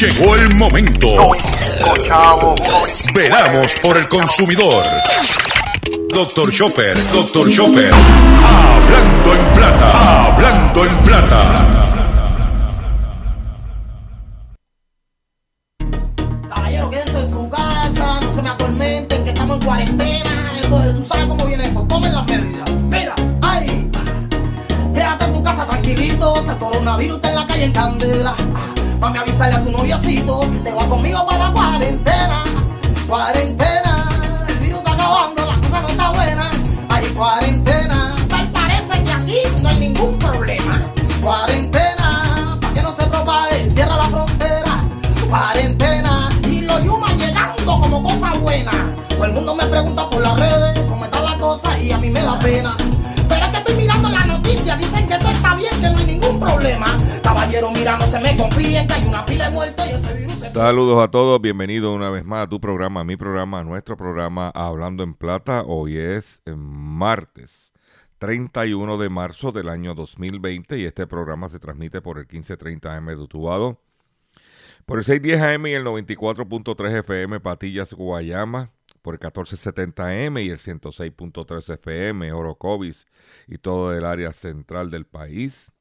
Llegó el momento. Veramos por el consumidor. Doctor Chopper, Doctor Chopper. Hablando en plata, hablando en plata. Coronavirus está en la calle en candela. Mami, avisarle a tu noviocito que te va conmigo para la cuarentena. Cuarentena, el virus está acabando, la cosa no está buena. Hay cuarentena, tal parece que aquí no hay ningún problema. Cuarentena, para que no se propague, cierra la frontera. Cuarentena, y los yumas llegando como cosa buena. Todo el mundo me pregunta por las redes cómo está la cosa y a mí me da pena. Saludos a todos, bienvenidos una vez más a tu programa, a mi programa, a nuestro programa Hablando en Plata. Hoy es eh, martes 31 de marzo del año 2020 y este programa se transmite por el 1530 AM de Utubado, por el 610 AM y el 94.3 FM Patillas Guayama, por el 1470 AM y el 106.3 FM Orocovis y todo el área central del país.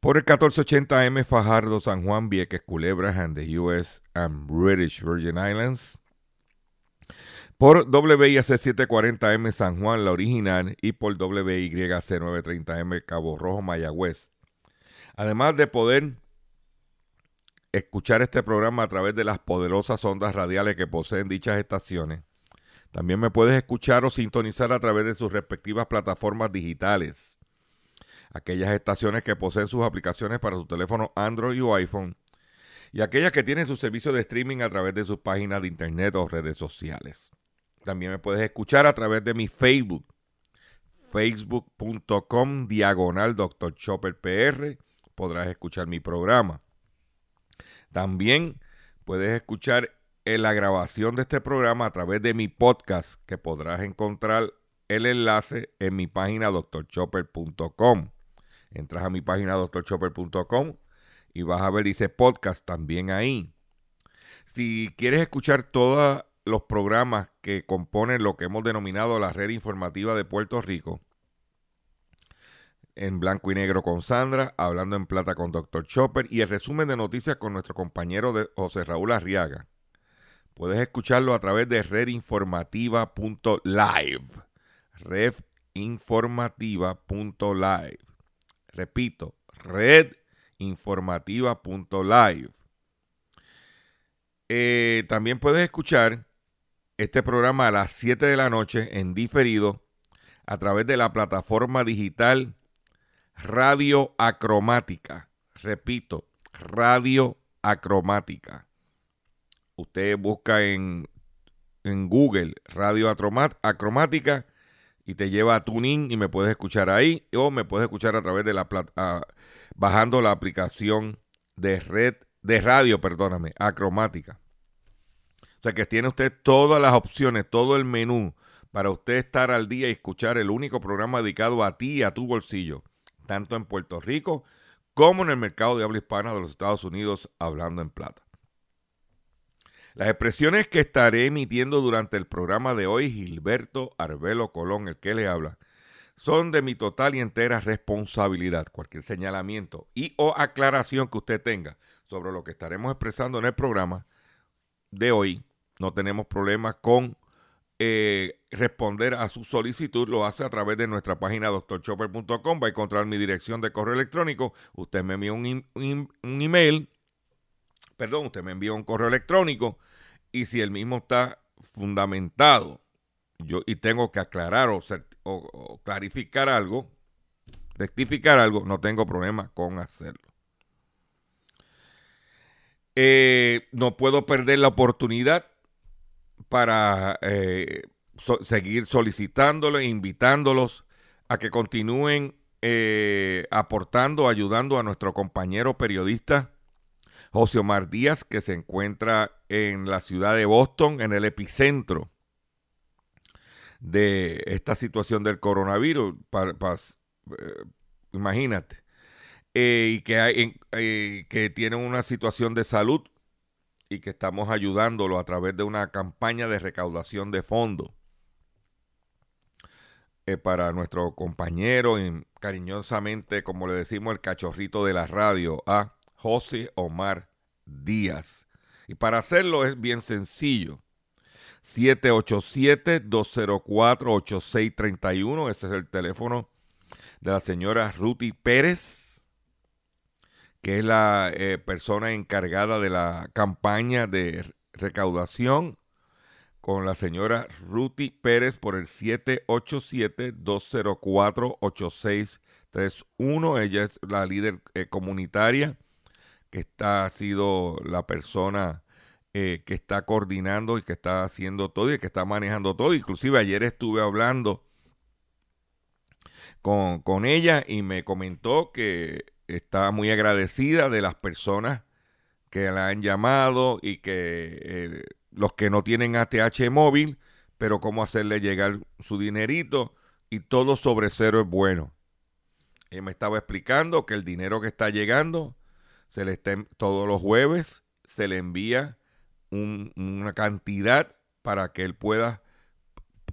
Por el 1480 AM Fajardo, San Juan, Vieques, Culebras and the US and British Virgin Islands. Por WIAC 740M San Juan, la original, y por WYC 930M Cabo Rojo, Mayagüez. Además de poder escuchar este programa a través de las poderosas ondas radiales que poseen dichas estaciones, también me puedes escuchar o sintonizar a través de sus respectivas plataformas digitales. Aquellas estaciones que poseen sus aplicaciones para su teléfono Android o iPhone y aquellas que tienen su servicio de streaming a través de sus páginas de internet o redes sociales. También me puedes escuchar a través de mi Facebook, facebook.com diagonal Dr. Chopper PR. Podrás escuchar mi programa. También puedes escuchar en la grabación de este programa a través de mi podcast, que podrás encontrar el enlace en mi página drchopper.com. Entras a mi página drchopper.com y vas a ver, dice podcast también ahí. Si quieres escuchar todos los programas que componen lo que hemos denominado la red informativa de Puerto Rico, en blanco y negro con Sandra, hablando en plata con Dr. Chopper y el resumen de noticias con nuestro compañero de José Raúl Arriaga. Puedes escucharlo a través de redinformativa.live. redinformativa.live. Repito, redinformativa.live. Eh, también puedes escuchar este programa a las 7 de la noche en diferido a través de la plataforma digital Radio Acromática. Repito, Radio Acromática. Usted busca en, en Google Radio Acromática y te lleva a TuneIn y me puedes escuchar ahí o me puedes escuchar a través de la plata, bajando la aplicación de red de radio, perdóname, Acromática. O sea que tiene usted todas las opciones, todo el menú para usted estar al día y escuchar el único programa dedicado a ti y a tu bolsillo tanto en Puerto Rico como en el mercado de habla hispana de los Estados Unidos, hablando en plata. Las expresiones que estaré emitiendo durante el programa de hoy, Gilberto Arbelo Colón, el que le habla, son de mi total y entera responsabilidad. Cualquier señalamiento y o aclaración que usted tenga sobre lo que estaremos expresando en el programa de hoy, no tenemos problemas con eh, responder a su solicitud lo hace a través de nuestra página doctorchopper.com. Va a encontrar mi dirección de correo electrónico. Usted me envía un, un, un, email, perdón, usted me envía un correo electrónico y si el mismo está fundamentado yo, y tengo que aclarar o, clarificar algo, rectificar algo, no tengo problema con hacerlo. Eh, no puedo perder la oportunidad para eh, seguir solicitándoles, invitándolos a que continúen eh, aportando, ayudando a nuestro compañero periodista José Omar Díaz, que se encuentra en la ciudad de Boston, en el epicentro de esta situación del coronavirus. Eh, imagínate. Eh, y que, hay, eh, que tiene una situación de salud y que estamos ayudándolo a través de una campaña de recaudación de fondos para nuestro compañero cariñosamente, como le decimos, el cachorrito de la radio, a José Omar Díaz. Y para hacerlo es bien sencillo. 787-204-8631, ese es el teléfono de la señora Ruti Pérez, que es la eh, persona encargada de la campaña de recaudación con la señora Ruti Pérez por el 787-204-8631. Ella es la líder eh, comunitaria que está, ha sido la persona eh, que está coordinando y que está haciendo todo y que está manejando todo. Inclusive ayer estuve hablando con, con ella y me comentó que está muy agradecida de las personas que la han llamado y que eh, los que no tienen ATH móvil, pero cómo hacerle llegar su dinerito y todo sobre cero es bueno. Ella me estaba explicando que el dinero que está llegando se le todos los jueves se le envía una cantidad para que él pueda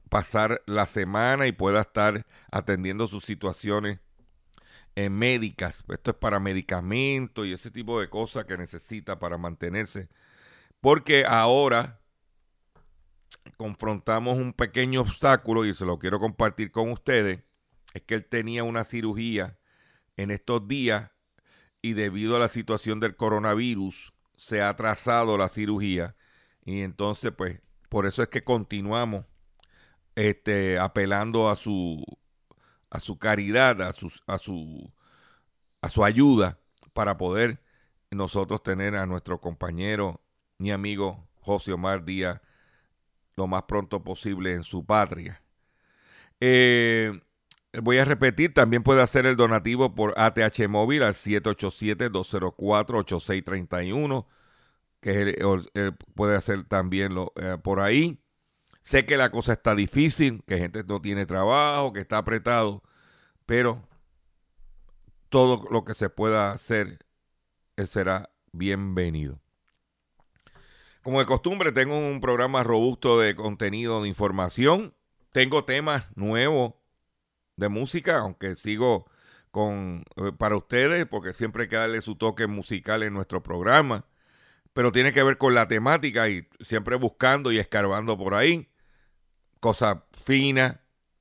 pasar la semana y pueda estar atendiendo sus situaciones médicas. Esto es para medicamentos y ese tipo de cosas que necesita para mantenerse. Porque ahora confrontamos un pequeño obstáculo y se lo quiero compartir con ustedes. Es que él tenía una cirugía en estos días y debido a la situación del coronavirus se ha atrasado la cirugía y entonces pues por eso es que continuamos este apelando a su a su caridad, a su a su a su ayuda para poder nosotros tener a nuestro compañero y amigo José Omar Díaz lo más pronto posible en su patria. Eh, Voy a repetir, también puede hacer el donativo por ATH móvil al 787-204-8631, que puede hacer también lo, eh, por ahí. Sé que la cosa está difícil, que gente no tiene trabajo, que está apretado, pero todo lo que se pueda hacer eh, será bienvenido. Como de costumbre, tengo un programa robusto de contenido de información. Tengo temas nuevos de música, aunque sigo con eh, para ustedes, porque siempre hay que darle su toque musical en nuestro programa, pero tiene que ver con la temática y siempre buscando y escarbando por ahí cosas finas,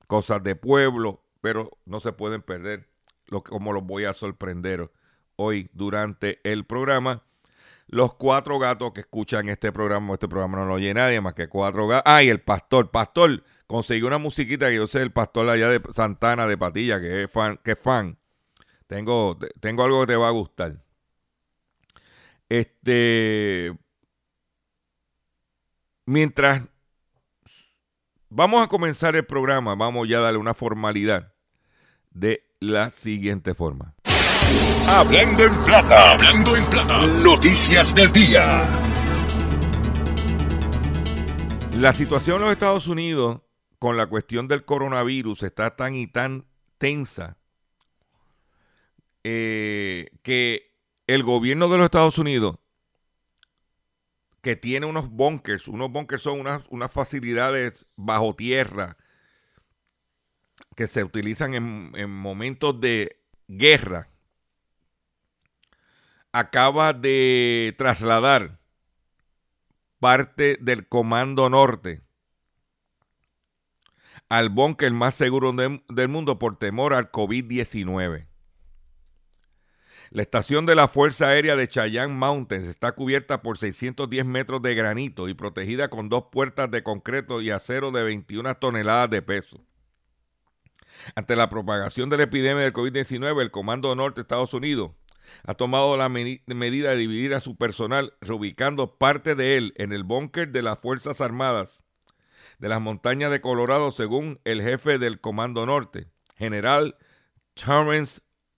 cosas de pueblo, pero no se pueden perder lo, como los voy a sorprender hoy durante el programa. Los cuatro gatos que escuchan este programa, este programa no lo oye nadie más que cuatro gatos. Ah, y el pastor, pastor, conseguí una musiquita que yo sé el pastor allá de Santana de Patilla, que es fan, que fan. Tengo, tengo algo que te va a gustar. Este. Mientras vamos a comenzar el programa, vamos ya a darle una formalidad de la siguiente forma. Hablando en plata, hablando en plata, noticias del día. La situación en los Estados Unidos con la cuestión del coronavirus está tan y tan tensa eh, que el gobierno de los Estados Unidos, que tiene unos bunkers, unos bunkers son unas, unas facilidades bajo tierra que se utilizan en, en momentos de guerra, acaba de trasladar parte del Comando Norte al búnker más seguro del mundo por temor al COVID-19. La estación de la Fuerza Aérea de Cheyenne Mountains está cubierta por 610 metros de granito y protegida con dos puertas de concreto y acero de 21 toneladas de peso. Ante la propagación de la epidemia del COVID-19, el Comando Norte de Estados Unidos ha tomado la medida de dividir a su personal, reubicando parte de él en el búnker de las Fuerzas Armadas de las montañas de Colorado, según el jefe del Comando Norte, general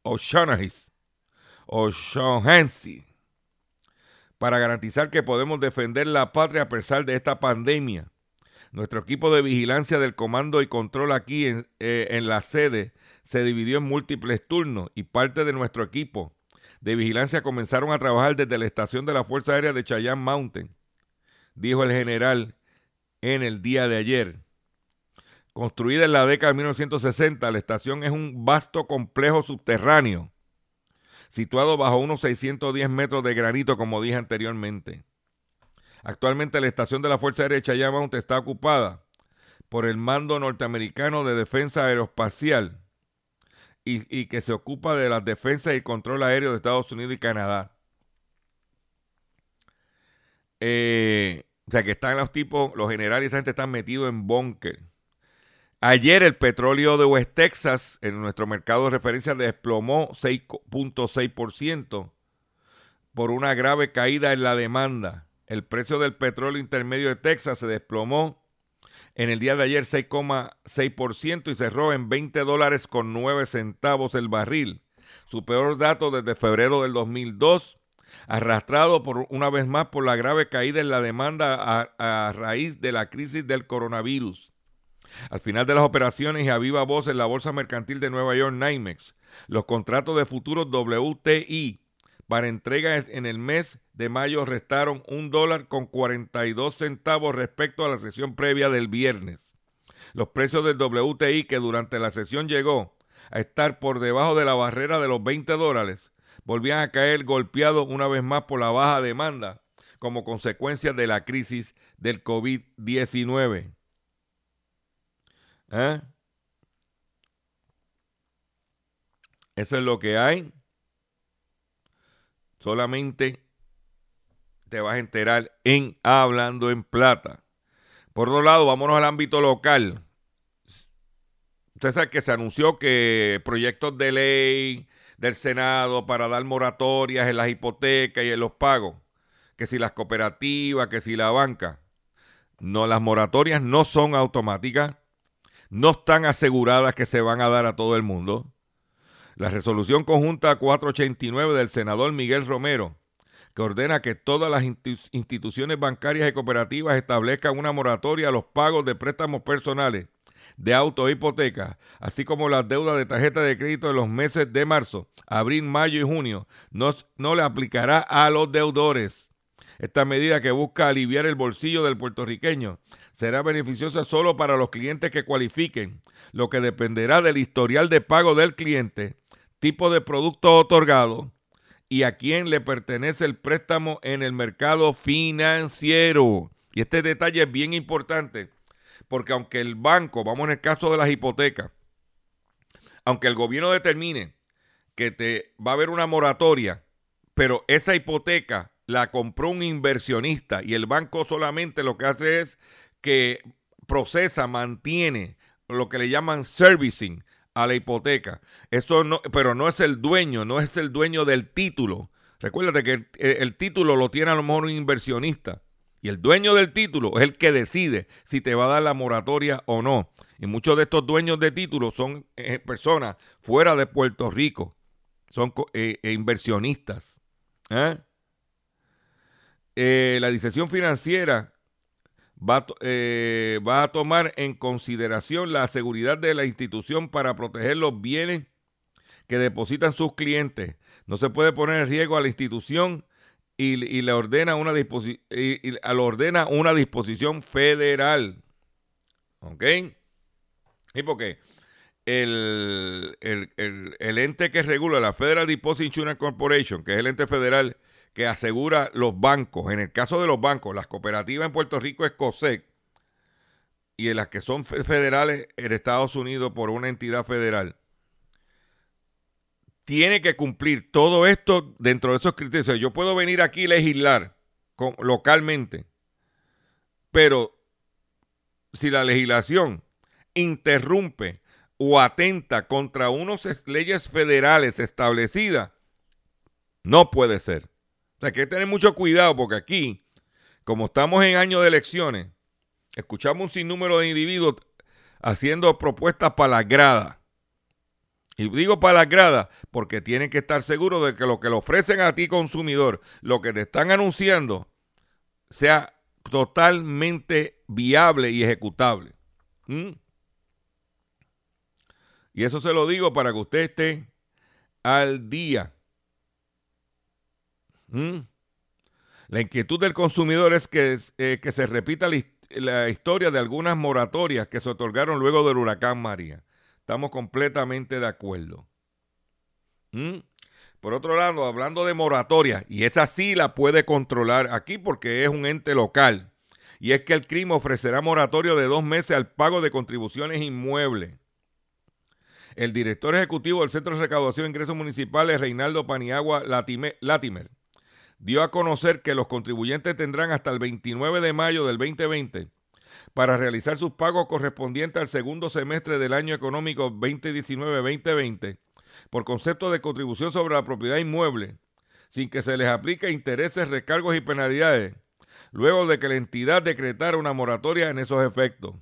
O'Shaughnessy, O'Shaughnessy, para garantizar que podemos defender la patria a pesar de esta pandemia. Nuestro equipo de vigilancia del comando y control aquí en, eh, en la sede se dividió en múltiples turnos y parte de nuestro equipo de vigilancia comenzaron a trabajar desde la estación de la Fuerza Aérea de Cheyenne Mountain, dijo el general en el día de ayer. Construida en la década de 1960, la estación es un vasto complejo subterráneo, situado bajo unos 610 metros de granito, como dije anteriormente. Actualmente la estación de la Fuerza Aérea Mountain está ocupada por el Mando Norteamericano de Defensa Aeroespacial y, que se ocupa de la defensa y control aéreo de Estados Unidos y Canadá. Eh, o sea que están los tipos, los generales esa gente están metidos en búnker. Ayer el petróleo de West Texas en nuestro mercado de referencia desplomó 6.6% por una grave caída en la demanda. El precio del petróleo intermedio de Texas se desplomó en el día de ayer 6,6% y cerró en 20 dólares con 9 centavos el barril. Su peor dato desde febrero del 2002, arrastrado por una vez más por la grave caída en la demanda a, a raíz de la crisis del coronavirus. Al final de las operaciones y a viva voz en la Bolsa Mercantil de Nueva York, NYMEX, los contratos de futuros WTI para entrega en el mes de mayo restaron un dólar con 42 centavos respecto a la sesión previa del viernes. Los precios del WTI que durante la sesión llegó a estar por debajo de la barrera de los 20 dólares volvían a caer golpeados una vez más por la baja demanda como consecuencia de la crisis del COVID-19. ¿Eh? Eso es lo que hay. Solamente te vas a enterar en Hablando en Plata. Por otro lado, vámonos al ámbito local. Usted sabe que se anunció que proyectos de ley del Senado para dar moratorias en las hipotecas y en los pagos, que si las cooperativas, que si la banca. No, las moratorias no son automáticas no están aseguradas que se van a dar a todo el mundo. La resolución conjunta 489 del senador Miguel Romero, que ordena que todas las instituciones bancarias y cooperativas establezcan una moratoria a los pagos de préstamos personales de auto e hipoteca, así como las deudas de tarjeta de crédito de los meses de marzo, abril, mayo y junio, no, no le aplicará a los deudores. Esta medida que busca aliviar el bolsillo del puertorriqueño será beneficiosa solo para los clientes que cualifiquen, lo que dependerá del historial de pago del cliente, tipo de producto otorgado y a quién le pertenece el préstamo en el mercado financiero. Y este detalle es bien importante porque aunque el banco, vamos en el caso de las hipotecas, aunque el gobierno determine que te va a haber una moratoria, pero esa hipoteca la compró un inversionista y el banco solamente lo que hace es que procesa, mantiene lo que le llaman servicing a la hipoteca. Eso no, pero no es el dueño, no es el dueño del título. Recuérdate que el, título lo tiene a lo mejor un inversionista. Y el dueño del título es el que decide si te va a dar la moratoria o no. Y muchos de estos dueños de títulos son eh, personas fuera de Puerto Rico. Son eh, eh, inversionistas. la decisión financiera va, a tomar en consideración la seguridad de la institución para proteger los bienes que depositan sus clientes. No se puede poner en riesgo a la institución y, le ordena una, y, ordena una disposición federal. ¿Ok? ¿Y por qué? El, el, el, ente que regula la Federal Deposit Insurance Corporation, que es el ente federal que asegura los bancos. En el caso de los bancos, las cooperativas en Puerto Rico es COSEC y en las que son federales en Estados Unidos por una entidad federal. Tiene que cumplir todo esto dentro de esos criterios. Yo puedo venir aquí y legislar localmente, pero si la legislación interrumpe o atenta contra unas leyes federales establecidas, no puede ser. O hay que tener mucho cuidado porque aquí, como estamos en año de elecciones, escuchamos un sinnúmero de individuos haciendo propuestas para la grada. Y digo para la grada porque tienen que estar seguros de que lo que le ofrecen a ti consumidor, lo que te están anunciando, sea totalmente viable y ejecutable. ¿Mm? Y eso se lo digo para que usted esté al día ¿Mm? La inquietud del consumidor es que, eh, que se repita la, historia de algunas moratorias que se otorgaron luego del huracán María. Estamos completamente de acuerdo. ¿Mm? Por otro lado, hablando de moratoria, y esa sí la puede controlar aquí porque es un ente local, y es que el CRIM ofrecerá moratorio de dos meses al pago de contribuciones inmuebles. El director ejecutivo del Centro de Recaudación de Ingresos Municipales, Reinaldo Paniagua Latimer, dio a conocer que los contribuyentes tendrán hasta el 29 de mayo del 2020 para realizar sus pagos correspondientes al segundo semestre del año económico 2019-2020 por concepto de contribución sobre la propiedad inmueble, sin que se les aplique intereses, recargos y penalidades, luego de que la entidad decretara una moratoria en esos efectos.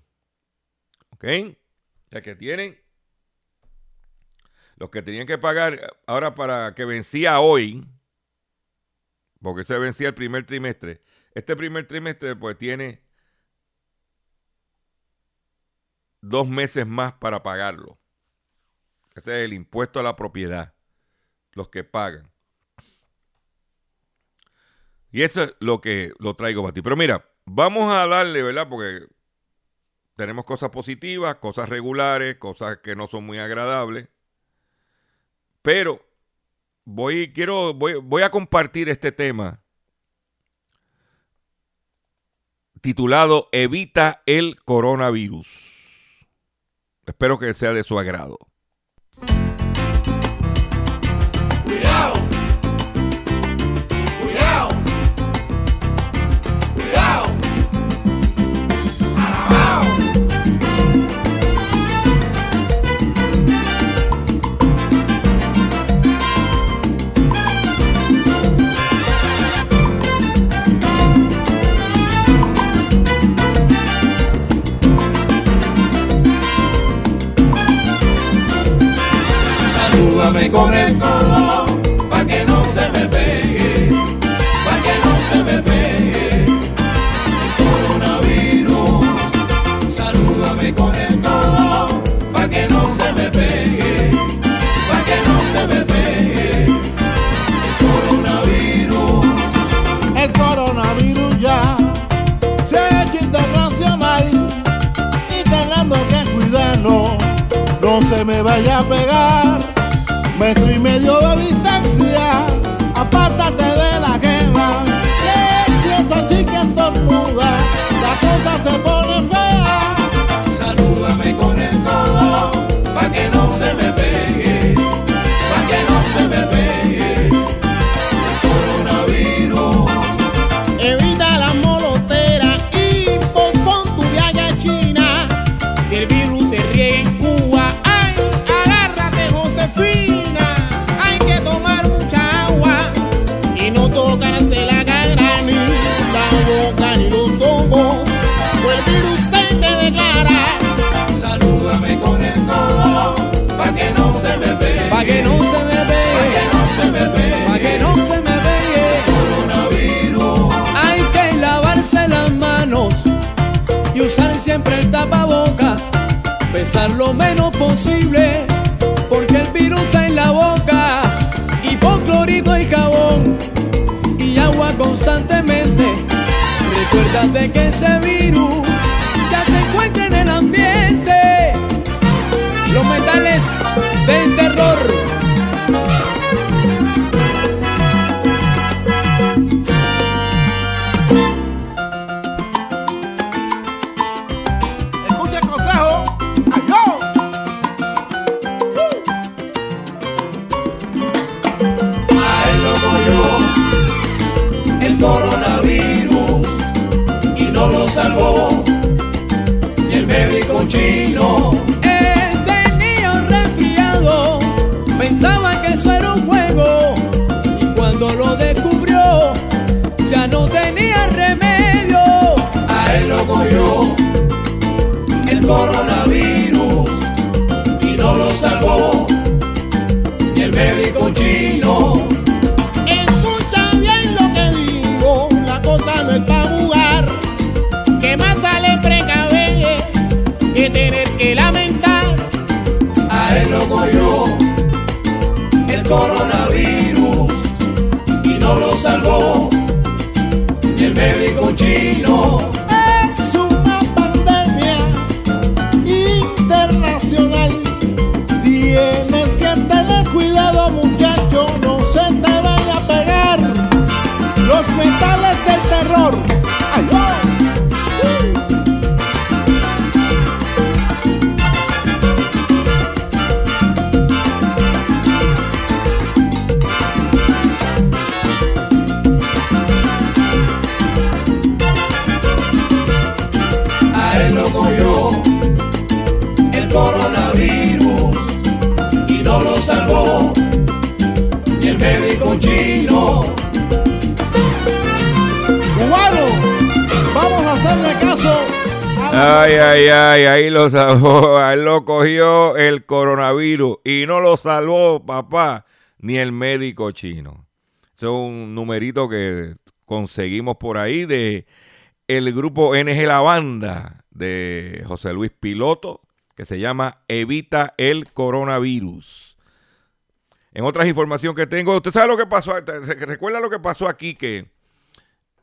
¿Ok? Ya que tienen los que tenían que pagar ahora para que vencía hoy, porque se vencía el primer trimestre. Este primer trimestre pues tiene dos meses más para pagarlo. Ese es el impuesto a la propiedad. Los que pagan. Y eso es lo que lo traigo para ti. Pero mira, vamos a darle, ¿verdad? Porque tenemos cosas positivas, cosas regulares, cosas que no son muy agradables. Pero voy, quiero, voy, voy a compartir este tema titulado Evita el coronavirus. Espero que sea de su agrado. Se me Recuérdate que ese virus ya se encuentra en el ambiente. Los metales del terror. Escucha el consejo. Lo cogió el coronavirus mago, ni el médico chino. Ay, ay, ay, ahí lo salvó, a él lo cogió el coronavirus y no lo salvó, papá, ni el médico chino. Es un numerito que conseguimos por ahí de el grupo NG La Banda de José Luis Piloto, que se llama Evita el Coronavirus. En otras informaciones que tengo, ¿usted sabe lo que pasó? ¿Recuerda lo que pasó aquí? Que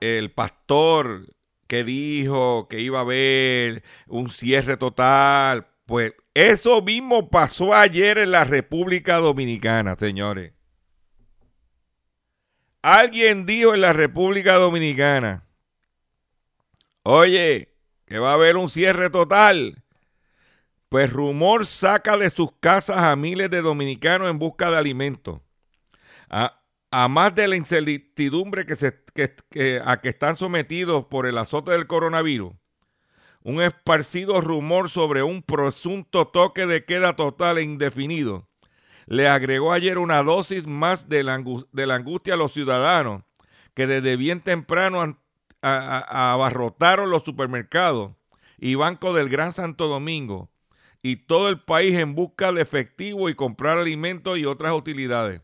el pastor que dijo que iba a haber un cierre total, pues eso mismo pasó ayer en la República Dominicana, señores. Alguien dijo en la República Dominicana, oye, que va a haber un cierre total. Pues rumor saca de sus casas a miles de dominicanos en busca de alimentos. A, más de la incertidumbre que se, que- a que están sometidos por el azote del coronavirus, un esparcido rumor sobre un presunto toque de queda total e indefinido le agregó ayer una dosis más de la, angustia a los ciudadanos que desde bien temprano abarrotaron los supermercados y bancos del Gran Santo Domingo y todo el país en busca de efectivo y comprar alimentos y otras utilidades.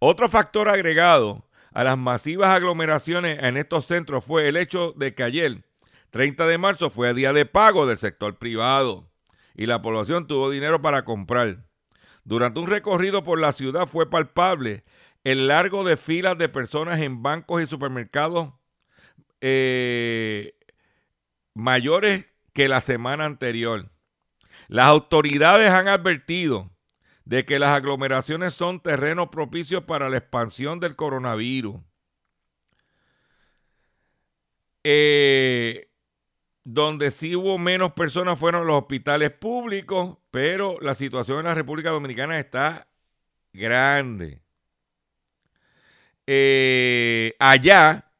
Otro factor agregado a las masivas aglomeraciones en estos centros fue el hecho de que ayer, 30 de marzo, fue día de pago del sector privado y la población tuvo dinero para comprar. Durante un recorrido por la ciudad fue palpable el largo de filas de personas en bancos y supermercados eh, mayores que la semana anterior. Las autoridades han advertido de que las aglomeraciones son terrenos propicios para la expansión del coronavirus. Eh, donde sí hubo menos personas fueron los hospitales públicos, pero la situación en la República Dominicana está grande. Eh, allá,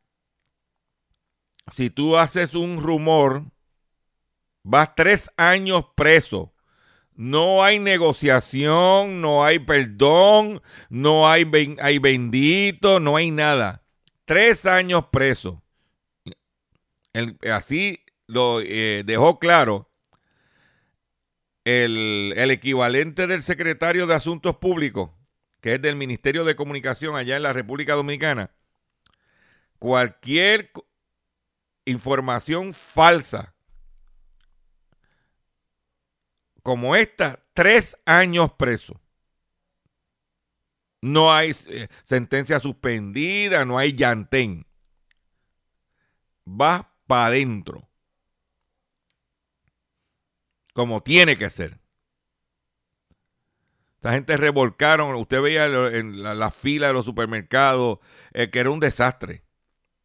si tú haces un rumor, vas tres años preso. No hay negociación, no hay perdón, no hay, hay bendito, no hay nada. Tres años preso. Así lo eh, dejó claro el, el equivalente del secretario de Asuntos Públicos, que es del Ministerio de Comunicación allá en la República Dominicana. Cualquier información falsa como esta, tres años preso. No hay eh, sentencia suspendida, no hay llantén. Va para adentro. Como tiene que ser. Esta gente revolcaron, usted veía en la, la fila de los supermercados, eh, que era un desastre.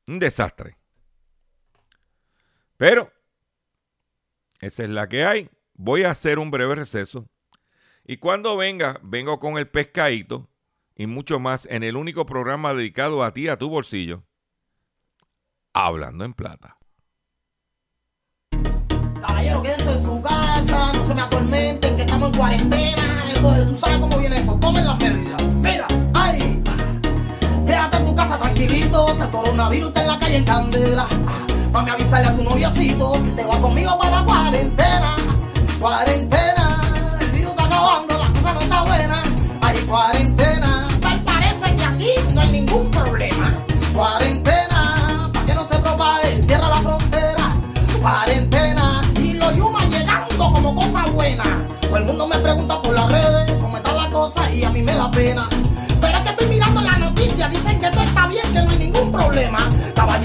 Un desastre. Pero, esa es la que hay. Voy a hacer un breve receso. Y cuando venga, vengo con el pescadito y mucho más en el único programa dedicado a ti, a tu bolsillo. Hablando en plata. Caballero, quédense en su casa, no se me atormenten, que estamos en cuarentena. Entonces, tú sabes cómo viene eso, tomen las medidas. Mira, ay, quédate en tu casa tranquilito, que el coronavirus está en la calle en candela. Mami, avisarle a tu noviocito que te va conmigo para la cuarentena. Cuarentena, el virus está acabando, la cosa no está buena. Hay cuarentena, tal parece que aquí no hay ningún problema. Cuarentena, para que no se propague, cierra la frontera. Cuarentena, y los yumas llegando como cosa buena. Todo el mundo me pregunta por las redes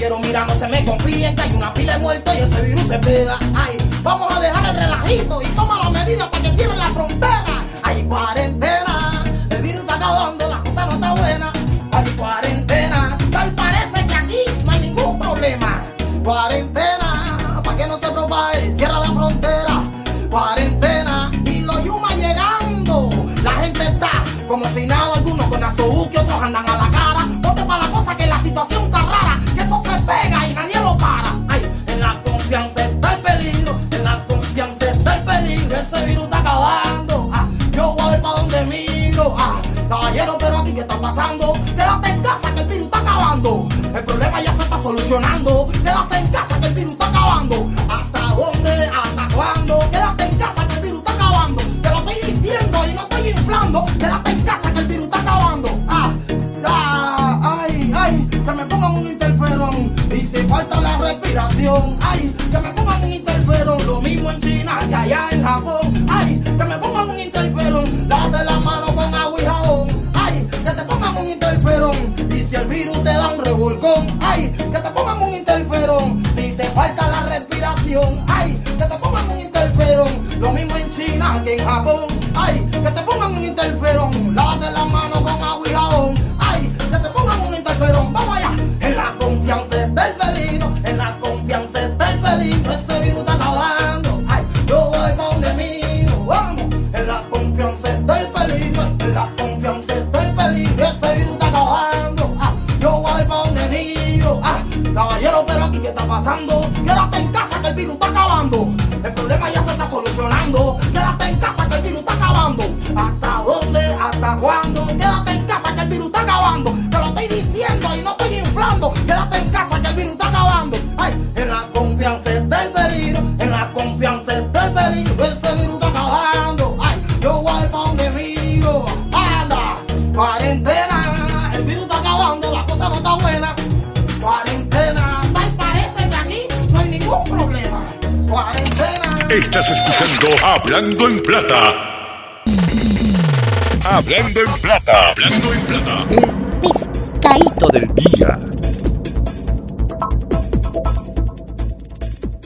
Pero mira, no se me confíen que hay una pila de muertos y ese virus se pega. Ay, vamos a dejar el relajito y toma las medidas para que cierren la frontera. Hay cuarentena, el virus está acabando, la cosa no está buena. Hay cuarentena, tal parece que aquí no hay ningún problema. Cuarentena. Quédate en casa que el virus está acabando. El problema ya se está solucionando. Respiración, Estás escuchando Hablando en Plata. Hablando en Plata. Hablando en Plata. Pescadito del día.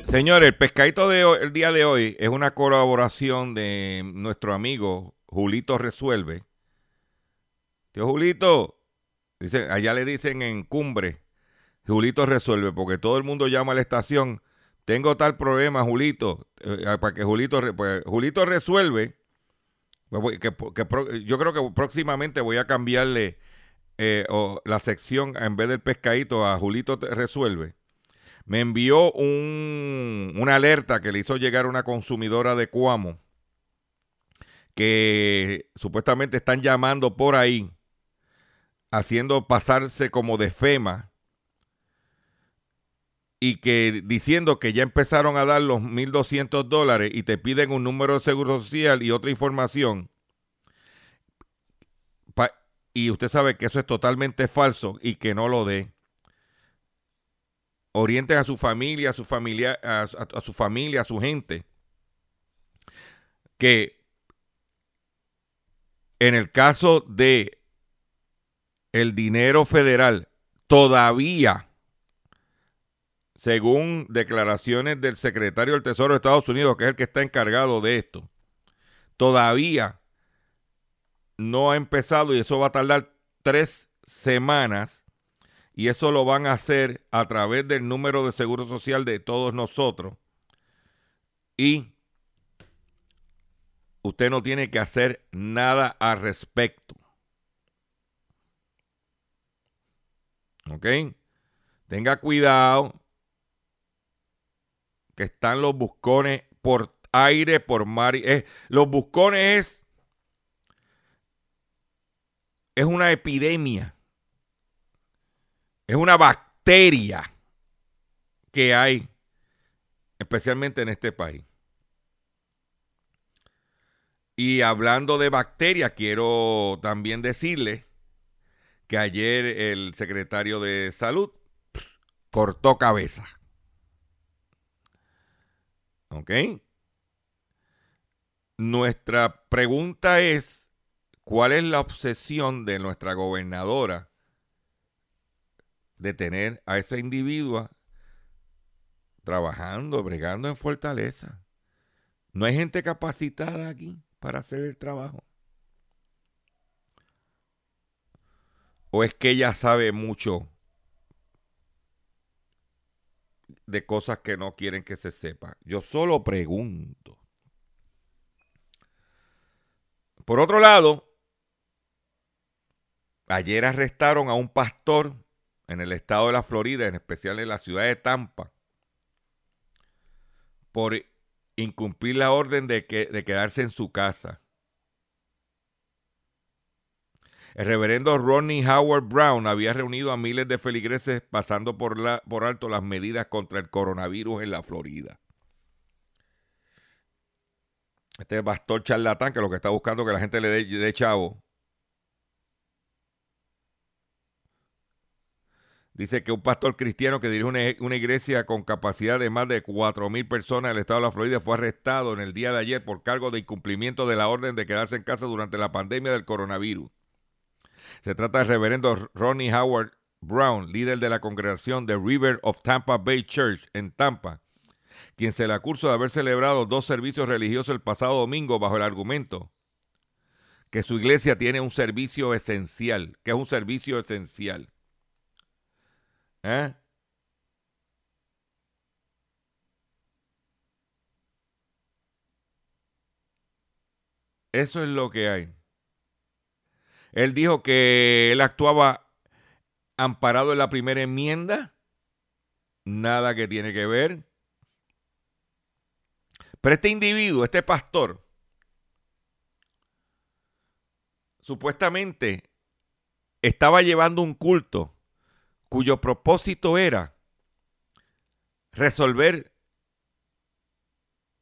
Señores, el pescadito de hoy- el día de hoy es una colaboración de nuestro amigo Julito Resuelve. Tío Julito, allá le dicen en cumbre, Julito Resuelve, porque todo el mundo llama a la estación, tengo tal problema, Julito, eh, para que Julito, pues, Julito Resuelve, que- que yo creo que próximamente voy a cambiarle eh, la sección en vez del pescadito a Julito Resuelve. Me envió un, una alerta que le hizo llegar una consumidora de Cuamo que supuestamente están llamando por ahí, haciendo pasarse como de FEMA y que diciendo que ya empezaron a dar los 1.200 dólares y te piden un número de seguro social y otra información. Y usted sabe que eso es totalmente falso y que no lo dé orienten a su familia, a su familia, a su familia, a su gente, que en el caso de el dinero federal, todavía, según declaraciones del secretario del Tesoro de Estados Unidos, que es el que está encargado de esto, todavía no ha empezado y eso va a tardar tres semanas y eso lo van a hacer a través del número de seguro social de todos nosotros. Y usted no tiene que hacer nada al respecto. ¿Ok? Tenga cuidado que están los buscones por aire, por mar. eh, los buscones es, es una epidemia. Es una bacteria que hay, especialmente en este país. Y hablando de bacterias, quiero también decirle que ayer el secretario de salud cortó cabeza. ¿Ok? Nuestra pregunta es, ¿cuál es la obsesión de nuestra gobernadora de tener a esa individua trabajando, bregando en fortaleza? ¿No hay gente capacitada aquí para hacer el trabajo? ¿O es que ella sabe mucho de cosas que no quieren que se sepa. Yo solo pregunto. Por otro lado, ayer arrestaron a un pastor en el estado de la Florida, en especial en la ciudad de Tampa, por incumplir la orden de, que, de quedarse en su casa. El reverendo Ronnie Howard Brown había reunido a miles de feligreses pasando por, alto las medidas contra el coronavirus en la Florida. Este pastor charlatán que lo que está buscando que la gente le dé chavo. Dice que un pastor cristiano que dirige una, una, iglesia con capacidad de más de 4 mil personas en el estado de la Florida fue arrestado en el día de ayer por cargo de incumplimiento de la orden de quedarse en casa durante la pandemia del coronavirus. Se trata del reverendo Ronnie Howard Brown, líder de la congregación de River of Tampa Bay Church en Tampa, quien se le acusa de haber celebrado dos servicios religiosos el pasado domingo bajo el argumento que su iglesia tiene un servicio esencial, que es un servicio esencial. ¿Eh? Eso es lo que hay. Él dijo que él actuaba amparado en la primera enmienda. Nada que tiene que ver. Pero este individuo, este pastor, supuestamente estaba llevando un culto cuyo propósito era resolver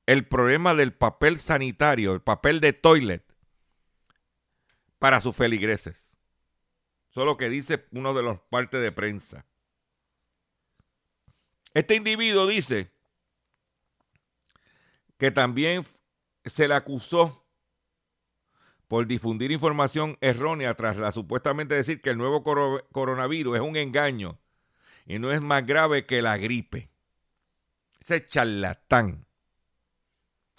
el problema del papel sanitario, el papel de toilet para sus feligreses. Solo que dice uno de los partes de prensa. Este individuo dice que también se le acusó por difundir información errónea tras la supuestamente decir que el nuevo coronavirus es un engaño y no es más grave que la gripe. Ese charlatán.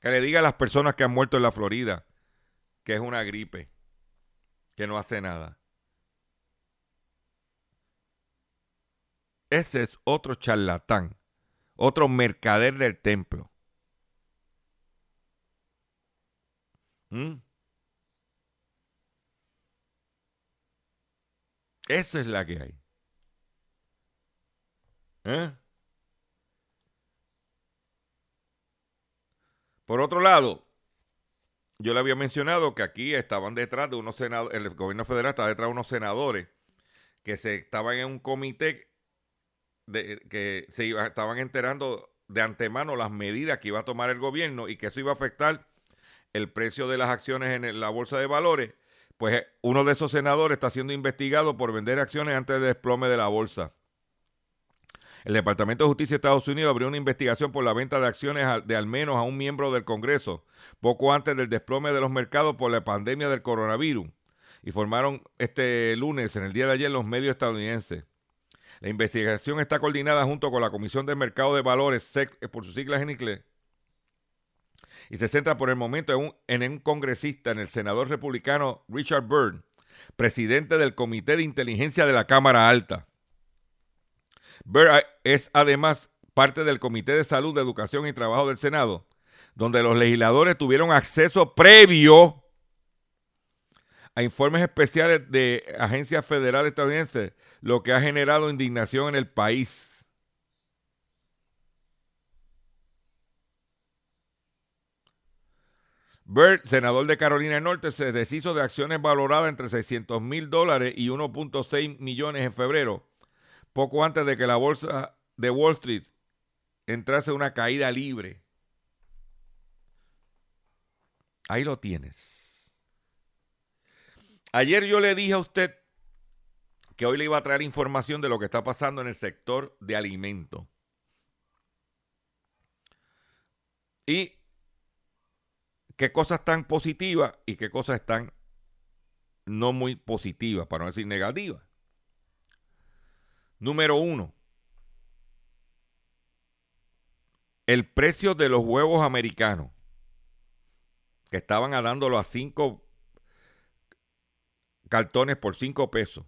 Que le diga a las personas que han muerto en la Florida que es una gripe que no hace nada. Ese es otro charlatán, otro mercader del templo. ¿Mm? Eso es la que hay. ¿Eh? Por otro lado, yo le había mencionado que aquí estaban detrás de unos senadores, el gobierno federal estaba detrás de unos senadores que se estaban en un comité de, que se iba, estaban enterando de antemano las medidas que iba a tomar el gobierno y que eso iba a afectar el precio de las acciones en la bolsa de valores. Pues uno de esos senadores está siendo investigado por vender acciones antes del desplome de la bolsa. El Departamento de Justicia de Estados Unidos abrió una investigación por la venta de acciones de al menos a un miembro del Congreso poco antes del desplome de los mercados por la pandemia del coronavirus. Informaron este lunes, en el día de ayer, los medios estadounidenses. La investigación está coordinada junto con la Comisión de Mercado de Valores, SEC, eh, por sus siglas en inglés, y se centra por el momento en un, congresista, en el senador republicano Richard Byrd, presidente del Comité de Inteligencia de la Cámara Alta. Byrd es además parte del Comité de Salud, de Educación y Trabajo del Senado, donde los legisladores tuvieron acceso previo a informes especiales de agencias federales estadounidenses, lo que ha generado indignación en el país. Byrd, senador de Carolina del Norte, se deshizo de acciones valoradas entre 600 mil dólares y 1.6 millones en febrero poco antes de que la bolsa de Wall Street entrase una caída libre. Ahí lo tienes. Ayer yo le dije a usted que hoy le iba a traer información de lo que está pasando en el sector de alimentos. Y qué cosas están positivas y qué cosas están no muy positivas, para no decir negativas. Número uno, el precio de los huevos americanos, que estaban dándolo a cinco cartones por cinco pesos.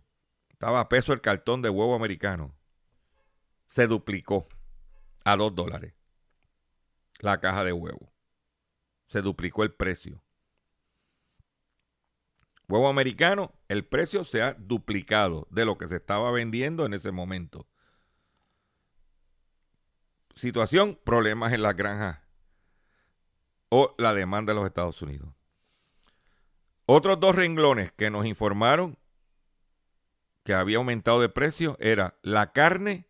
Estaba a peso el cartón de huevo americano. Se duplicó. a 2 dólares la caja de huevo. Se duplicó el precio. Huevo americano, el precio se ha duplicado de lo que se estaba vendiendo en ese momento. Situación, problemas en las granjas o la demanda de los Estados Unidos. Otros dos renglones que nos informaron que había aumentado de precio era la carne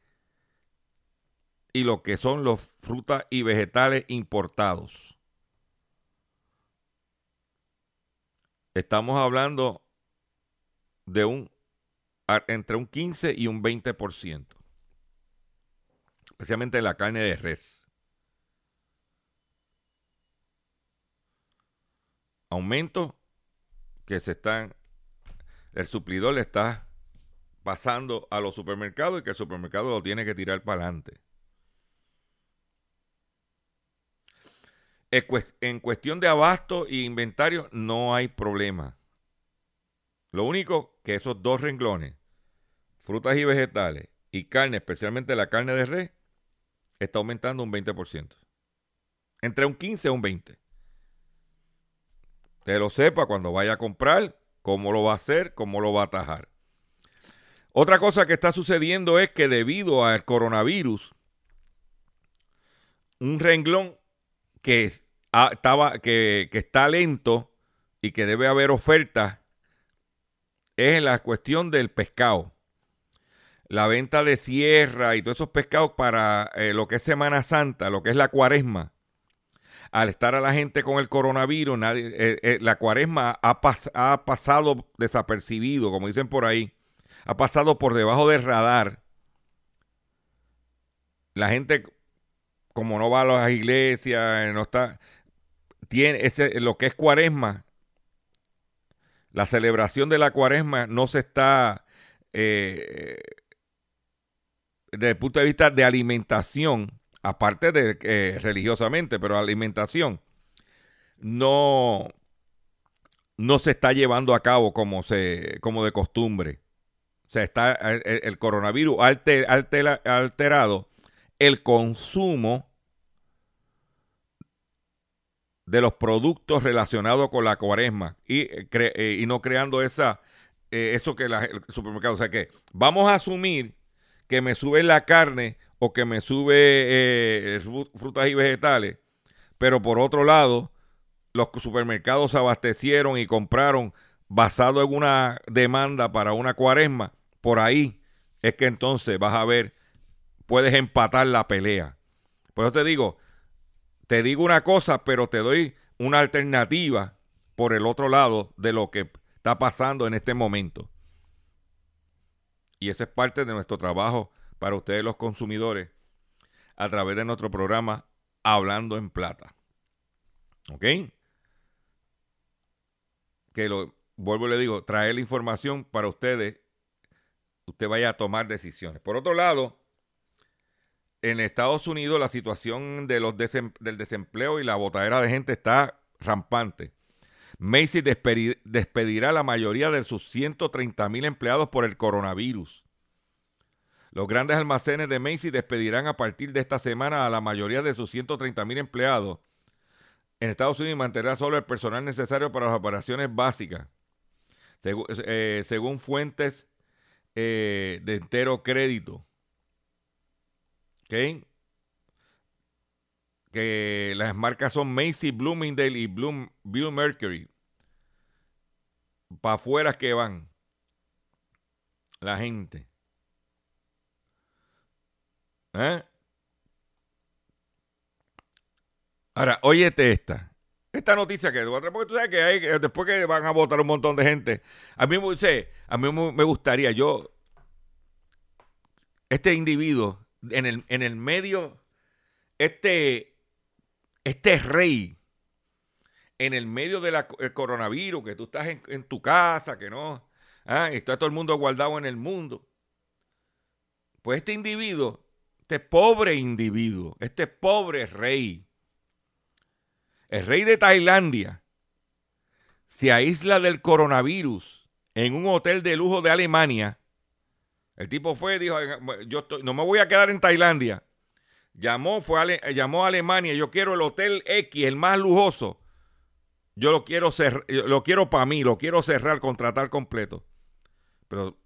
y lo que son los frutas y vegetales importados. Estamos hablando de un entre un 15 y un 20%. Especialmente la carne de res. Aumento que se están el suplidor le está pasando a los supermercados y que el supermercado lo tiene que tirar para adelante. En cuestión de abasto e inventario no hay problema. Lo único que esos dos renglones, frutas y vegetales y carne, especialmente la carne de res, está aumentando un 20%. Entre un 15 y un 20. Usted lo sepa cuando vaya a comprar, cómo lo va a hacer, cómo lo va a atajar. Otra cosa que está sucediendo es que debido al coronavirus, un renglón que, estaba, que, que está lento y que debe haber ofertas es la cuestión del pescado. La venta de sierra y todos esos pescados para eh, lo que es Semana Santa, lo que es la cuaresma. Al estar a la gente con el coronavirus, eh, eh, la cuaresma ha, ha pasado desapercibido, como dicen por ahí. Ha pasado por debajo del radar. La gente, como no va a las iglesias, no está, tiene ese, lo que es cuaresma, la celebración de la cuaresma no se está, eh, desde el punto de vista de alimentación, aparte de eh, religiosamente, pero alimentación, no, no se está llevando a cabo como, se, como de costumbre. O sea, está, el, coronavirus alter, alterado el consumo de los productos relacionados con la cuaresma y, eh, eh, y no creando esa, eh, eso que la, el supermercado. O sea que vamos a asumir que me sube la carne o que me sube frutas y vegetales, pero por otro lado, los supermercados se abastecieron y compraron basado en una demanda para una cuaresma, por ahí es que entonces vas a ver, puedes empatar la pelea. Por eso te digo, te digo una cosa, pero te doy una alternativa por el otro lado de lo que está pasando en este momento. Y esa es parte de nuestro trabajo para ustedes los consumidores a través de nuestro programa Hablando en Plata. ¿Ok? Que lo vuelvo y le digo, traer la información para ustedes, usted vaya a tomar decisiones. Por otro lado, en Estados Unidos la situación de los del desempleo y la botadera de gente está rampante. Macy's despedirá a la mayoría de sus 130 mil empleados por el coronavirus. Los grandes almacenes de Macy's despedirán a partir de esta semana a la mayoría de sus 130 mil empleados. En Estados Unidos mantendrá solo el personal necesario para las operaciones básicas. Eh, según fuentes eh, de entero crédito. Que las marcas son Macy, Bloomingdale y Bloom, Bill Mercury. Para afuera que van la gente. ¿Eh? Ahora, óyete esta. Esta noticia que porque tú sabes que hay, después que van a votar un montón de gente. A mí, a mí me gustaría, yo, este individuo en el, en el medio, este, este rey, en el medio del coronavirus, que tú estás en, tu casa, que no, ah, está todo el mundo guardado en el mundo. Pues este individuo, este pobre individuo, este pobre rey, el rey de Tailandia, se aísla del coronavirus en un hotel de lujo de Alemania el tipo fue dijo, yo no me voy a quedar en Tailandia. Llamó, fue a Ale- llamó a Alemania, yo quiero el Hotel X, el más lujoso. Yo lo quiero cerrar, lo quiero para mí, lo quiero cerrar, contratar completo. Pero,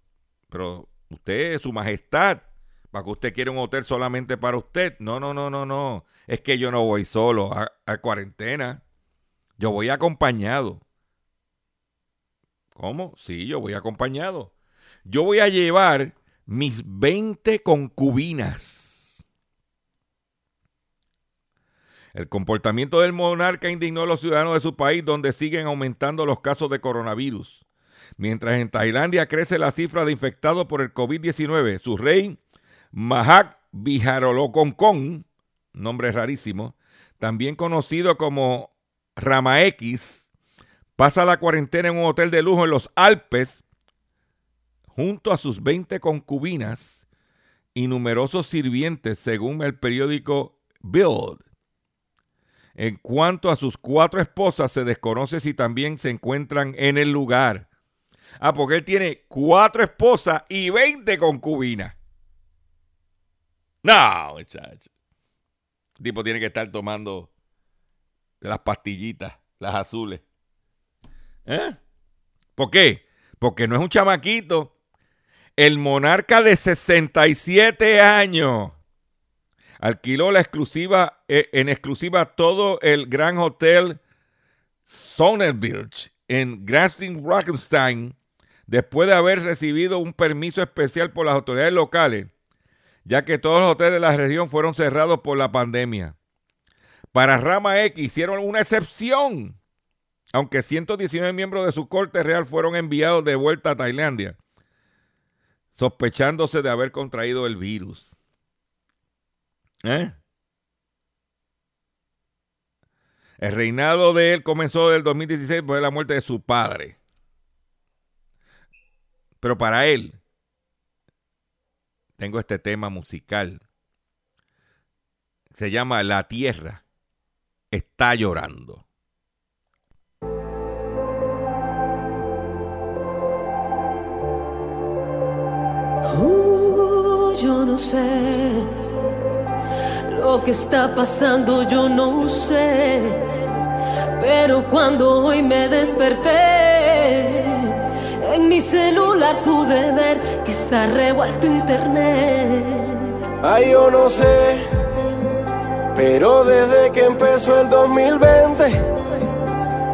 pero usted, su majestad, para que usted quiera un hotel solamente para usted. No, no, no, no, no. Es que yo no voy solo a cuarentena. Yo voy acompañado. ¿Cómo? Sí, yo voy acompañado. Yo voy a llevar mis 20 concubinas. El comportamiento del monarca indignó a los ciudadanos de su país donde siguen aumentando los casos de coronavirus. Mientras en Tailandia crece la cifra de infectados por el COVID-19, su rey Mahak Vijarolocongkong, nombre rarísimo, también conocido como Rama X, pasa la cuarentena en un hotel de lujo en los Alpes junto a sus 20 concubinas y numerosos sirvientes, según el periódico Build. En cuanto a sus cuatro esposas, se desconoce si también se encuentran en el lugar. Ah, porque él tiene cuatro esposas y 20 concubinas. No, muchacho. El tipo tiene que estar tomando las pastillitas, las azules. ¿Eh? ¿Por qué? Porque no es un chamaquito. El monarca de 67 años alquiló la exclusiva, eh, en exclusiva todo el gran hotel Sonnenbilch en Grafstein Rockenstein después de haber recibido un permiso especial por las autoridades locales, ya que todos los hoteles de la región fueron cerrados por la pandemia. Para Rama X hicieron una excepción, aunque 119 miembros de su corte real fueron enviados de vuelta a Tailandia, sospechándose de haber contraído el virus. ¿Eh? El reinado de él comenzó del 2016 después de la muerte de su padre. Pero para él, tengo este tema musical. Se llama La Tierra está llorando. Uh, yo no sé lo que está pasando, yo no sé. Pero cuando hoy me desperté, en mi celular pude ver que está revuelto internet. Ay, yo no sé, pero desde que empezó el 2020,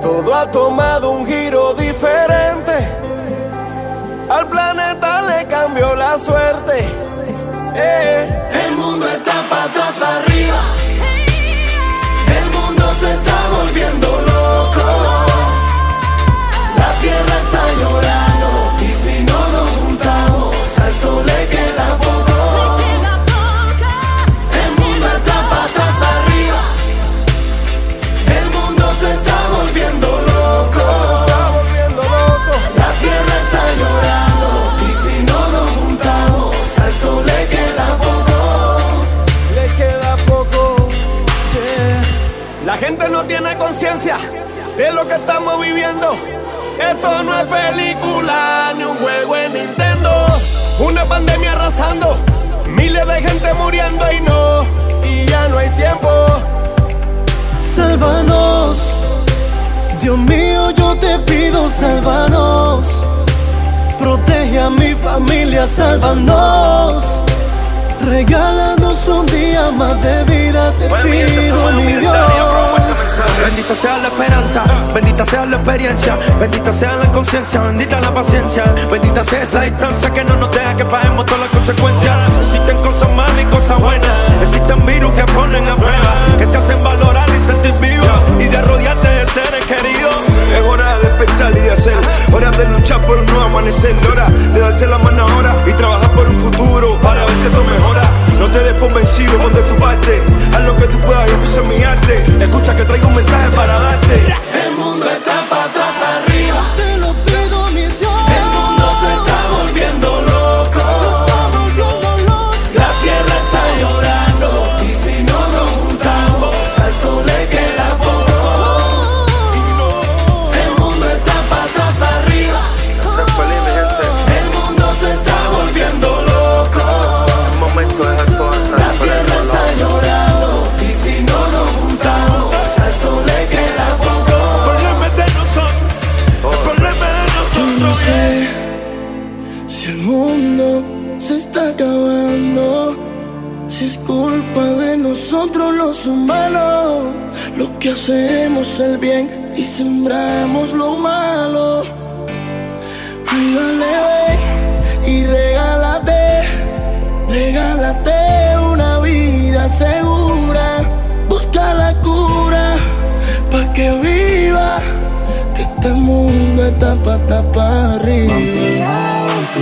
todo ha tomado un giro diferente. Al planeta le cambió la suerte. Eh. El mundo está patas arriba. El mundo se está volviendo sálvanos. Regálanos un día más de vida, te pido, mi Dios. Bendita sea la esperanza, bendita sea la experiencia, bendita sea la conciencia, bendita la paciencia, bendita sea esa distancia que no nos deja que paguemos todas las consecuencias. Existen cosas malas y cosas buenas, existen virus que ponen a prueba, que te hacen valorar y sentir vivo y de rodearte de seres queridos. Es hora de y hacer, hora de luchar por nuevo amanecer, hora de darse la mano ahora y trabajar por un futuro para ver si esto mejora. No te des por vencido, pon de tu parte, haz lo que tú puedas y empieza mi arte. Escucha que traigo un mensaje para darte. El mundo está lo que hacemos el bien y sembramos lo malo. Ay, dale, ve y regálate, regálate una vida segura. Busca la cura pa' que viva, que este mundo está pa' tapar arriba.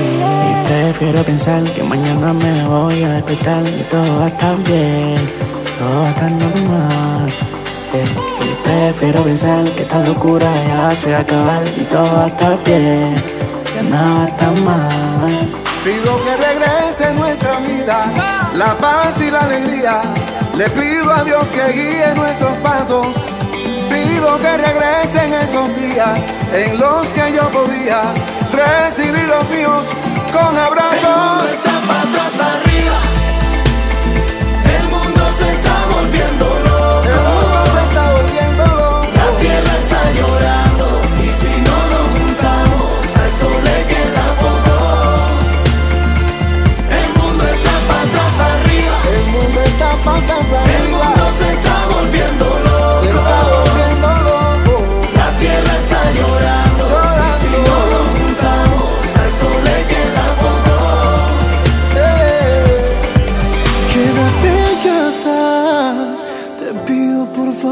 Y prefiero pensar que mañana me voy a despertar y todo va a estar bien, todo va a estar normal. Eh, Y prefiero pensar que esta locura ya se va a acabar y todo va a estar bien, ya nada va a estar mal. Pido que regrese nuestra vida, la paz y la alegría. Le pido a Dios que guíe nuestros pasos. Pido que regresen esos días en los que yo podía recibir los míos con abrazos. Tierra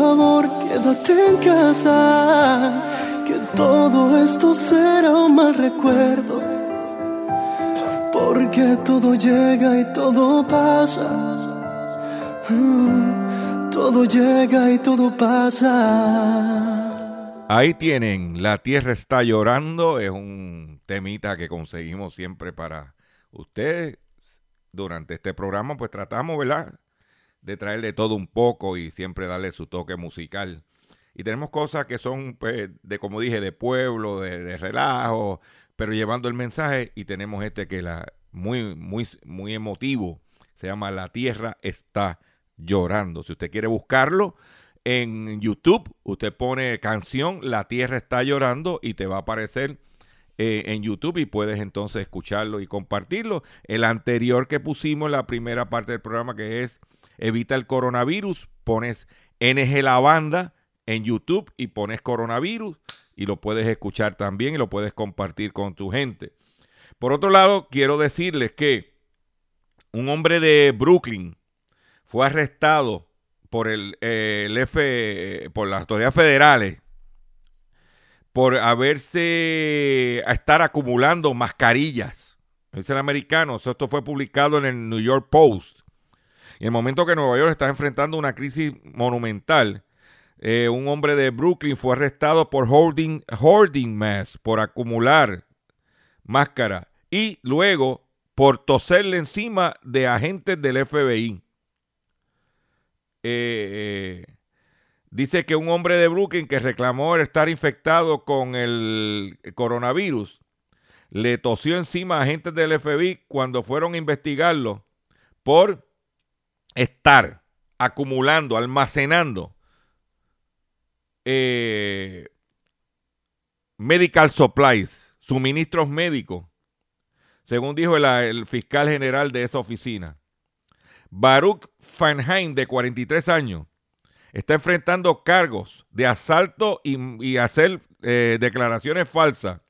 favor, quédate en casa, que todo esto será un mal recuerdo, porque todo llega y todo pasa, Mm, todo llega y todo pasa. Ahí tienen, La Tierra está llorando, es un temita que conseguimos siempre para ustedes. Durante este programa pues tratamos, ¿verdad? De traer de todo un poco y siempre darle su toque musical. Y tenemos cosas que son, pues, de como dije, de pueblo, de, de relajo, pero llevando el mensaje. Y tenemos este que la muy, muy, muy emotivo. Se llama La Tierra está llorando. Si usted quiere buscarlo, en YouTube, usted pone canción La Tierra está llorando y te va a aparecer eh, en YouTube y puedes entonces escucharlo y compartirlo. El anterior que pusimos, la primera parte del programa que es Evita el coronavirus, pones NG La Banda en YouTube y pones coronavirus y lo puedes escuchar también y lo puedes compartir con tu gente. Por otro lado, quiero decirles que un hombre de Brooklyn fue arrestado por el, eh, F, por las autoridades federales por haberse a estar acumulando mascarillas. Es el americano. Esto fue publicado en el New York Post. Y en el momento que Nueva York está enfrentando una crisis monumental, eh, un hombre de Brooklyn fue arrestado por hoarding, hoarding mass, por acumular máscara y luego por toserle encima de agentes del FBI. Eh, eh, dice que un hombre de Brooklyn que reclamó estar infectado con el coronavirus le tosió encima a agentes del FBI cuando fueron a investigarlo por estar acumulando, almacenando eh, medical supplies, suministros médicos, según dijo el, fiscal general de esa oficina. Baruch Feinheim, de 43 años, está enfrentando cargos de asalto y, y hacer eh, declaraciones falsas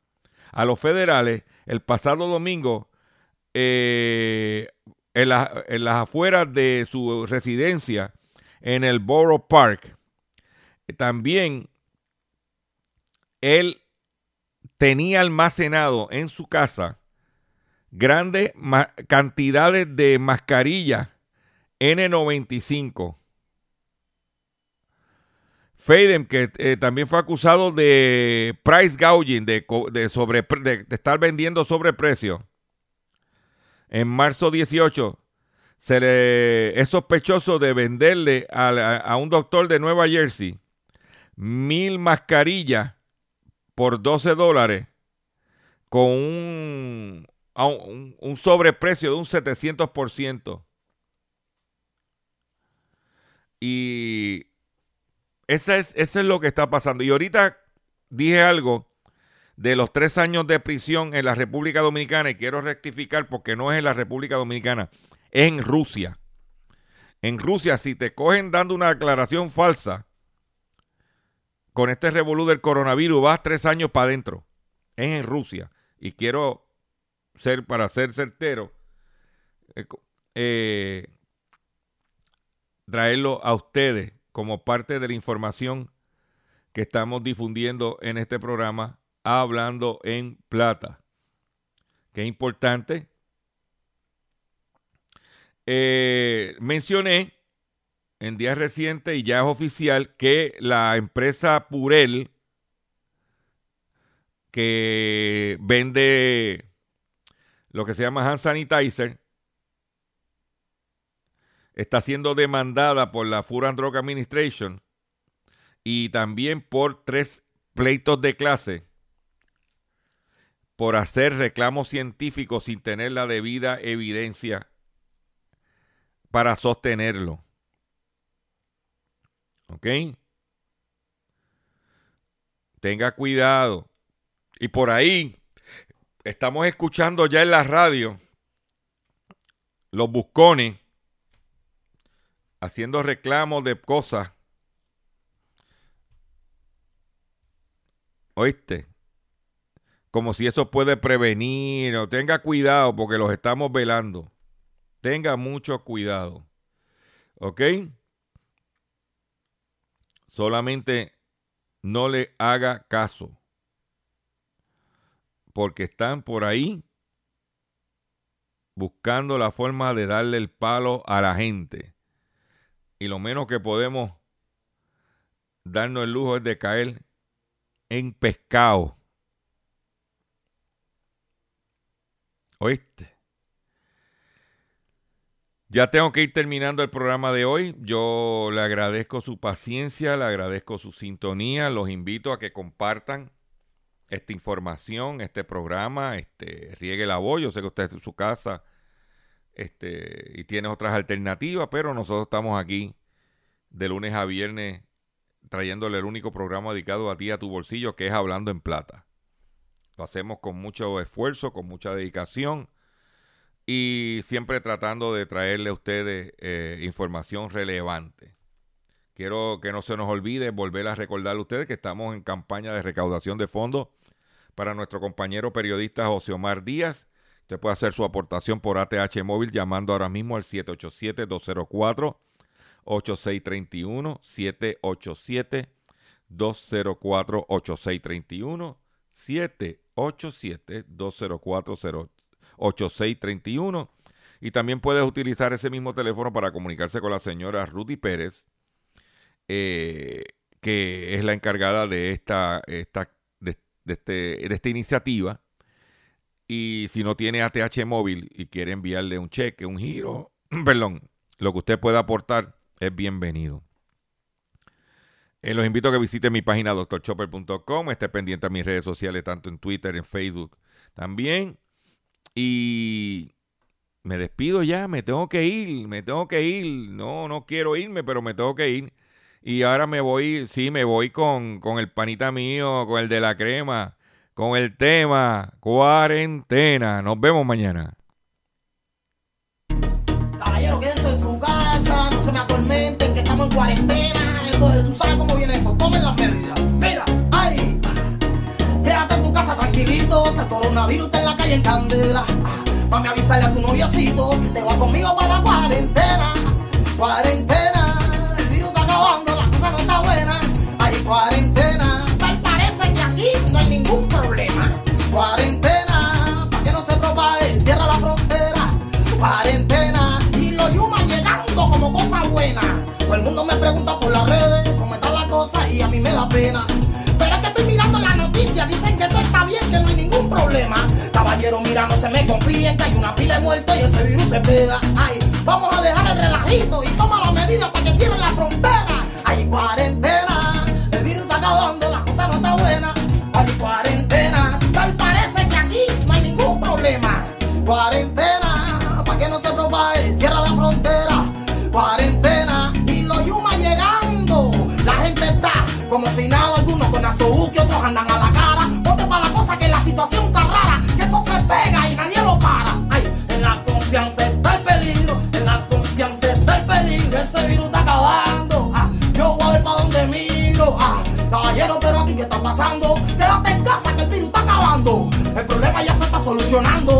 a los federales el pasado domingo eh, en, la- en las afueras de su residencia en el Borough Park. También él tenía almacenado en su casa grandes cantidades de mascarillas N95. Faden, que eh, también fue acusado de price gouging, de, de, de estar vendiendo sobreprecio. En marzo 18, se le, es sospechoso de venderle a, a un doctor de Nueva Jersey mil mascarillas por 12 dólares con un, un, un sobreprecio de un 700%. Y es, eso es lo que está pasando. Y ahorita dije algo de los tres años de prisión en la República Dominicana y quiero rectificar porque no es en la República Dominicana, es en Rusia. En Rusia, si te cogen dando una declaración falsa con este revolú del coronavirus, vas tres años para adentro. Es en Rusia. Y quiero ser, para ser certero, eh, eh, traerlo a ustedes como parte de la información que estamos difundiendo en este programa, hablando en plata. Que importante. Eh, mencioné en días recientes y ya es oficial que la empresa Purel, que vende lo que se llama hand sanitizer, está siendo demandada por la Food and Drug Administration y también por tres pleitos de clase por hacer reclamos científicos sin tener la debida evidencia para sostenerlo. ¿Ok? Tenga cuidado. Y por ahí estamos escuchando ya en la radio los buscones haciendo reclamos de cosas. ¿Oíste? Como si eso puede prevenir. O tenga cuidado porque los estamos velando. Tenga mucho cuidado. ¿Ok? Solamente no le haga caso. Porque están por ahí buscando la forma de darle el palo a la gente. Y lo menos que podemos darnos el lujo es de caer en pescado. ¿Oíste? Ya tengo que ir terminando el programa de hoy. Yo le agradezco su paciencia, le agradezco su sintonía. Los invito a que compartan esta información, este programa, este, riegue la voz. Yo sé que usted está en su casa este, y tiene otras alternativas, pero nosotros estamos aquí de lunes a viernes trayéndole el único programa dedicado a ti, a tu bolsillo, que es Hablando en Plata. Lo hacemos con mucho esfuerzo, con mucha dedicación y siempre tratando de traerle a ustedes eh, información relevante. Quiero que no se nos olvide volver a recordarle a ustedes que estamos en campaña de recaudación de fondos para nuestro compañero periodista José Omar Díaz. Usted puede hacer su aportación por ATH móvil llamando ahora mismo al 787-204-8631. 787-204-8631. 787-204-8631. 8631. Y también puedes utilizar ese mismo teléfono para comunicarse con la señora Rudy Pérez, eh, que es la encargada de esta, esta, de, este, de esta iniciativa. Y si no tiene ATH móvil y quiere enviarle un cheque, un giro, perdón, lo que usted pueda aportar es bienvenido. Eh, los invito a que visite mi página doctorchopper.com, esté pendiente a mis redes sociales, tanto en Twitter, en Facebook también. Y me despido ya, me tengo que ir, me tengo que ir. No, no quiero irme, pero me tengo que ir. Y ahora me voy, sí, me voy con, con el panita mío, con el de la crema, con el tema cuarentena. Nos vemos mañana. Caballero, quédense en su en cuarentena. Entonces, tú sabes cómo viene eso, tomen las medidas. Mira, ay, quédate en tu casa tranquilito, que el coronavirus está en la calle en candela. Mami, avisarle a tu noviocito que te va conmigo para la cuarentena. Cuarentena, el virus está acabando, la cosa no está buena. Hay cuarentena, tal parece que aquí no hay ningún problema. Cuarentena, para que no se propague, cierra la frontera. Cuarentena, y los yumas llegando como cosa buena. Todo el mundo me pregunta por las redes cómo está la cosa y a mí me da pena. Pero es que estoy mirando la noticia, dicen que todo está bien, que no hay ningún problema. Caballero, mira, no se me confíen, que hay una pila de muertos y ese virus se pega. Ay, vamos a dejar el relajito y toma las medidas para que cierren la frontera. Hay cuarentena, Quédate en casa que el virus está acabando. El problema ya se está solucionando.